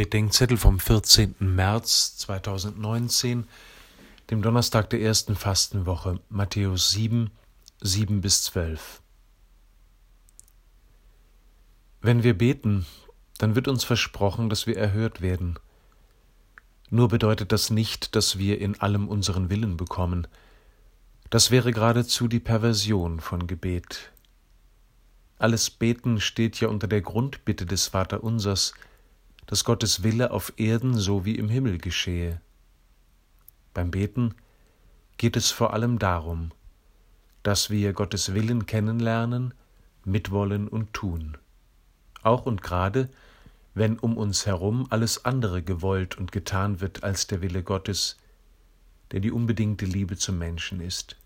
Bedenkzettel vom 14. März 2019, dem Donnerstag der ersten Fastenwoche, Matthäus 7, 7 bis 12. Wenn wir beten, dann wird uns versprochen, dass wir erhört werden. Nur bedeutet das nicht, dass wir in allem unseren Willen bekommen. Das wäre geradezu die Perversion von Gebet. Alles Beten steht ja unter der Grundbitte des Vaterunsers, dass Gottes Wille auf Erden so wie im Himmel geschehe. Beim Beten geht es vor allem darum, dass wir Gottes Willen kennenlernen, mitwollen und tun. Auch und gerade, wenn um uns herum alles andere gewollt und getan wird als der Wille Gottes, der die unbedingte Liebe zum Menschen ist.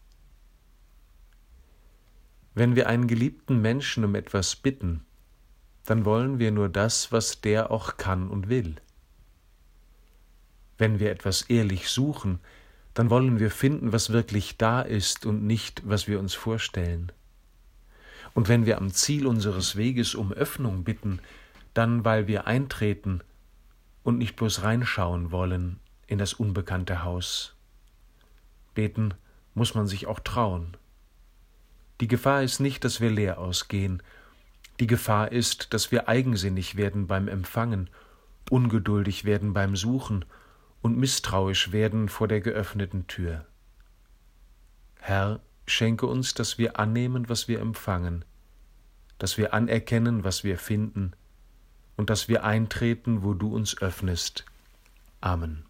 Wenn wir einen geliebten Menschen um etwas bitten, dann wollen wir nur das, was der auch kann und will. Wenn wir etwas ehrlich suchen, dann wollen wir finden, was wirklich da ist und nicht, was wir uns vorstellen. Und wenn wir am Ziel unseres Weges um Öffnung bitten, dann weil wir eintreten und nicht bloß reinschauen wollen in das unbekannte Haus. Beten muss man sich auch trauen. Die Gefahr ist nicht, dass wir leer ausgehen die Gefahr ist, dass wir eigensinnig werden beim Empfangen, ungeduldig werden beim Suchen und misstrauisch werden vor der geöffneten Tür. Herr, schenke uns, dass wir annehmen, was wir empfangen, dass wir anerkennen, was wir finden, und dass wir eintreten, wo du uns öffnest. Amen.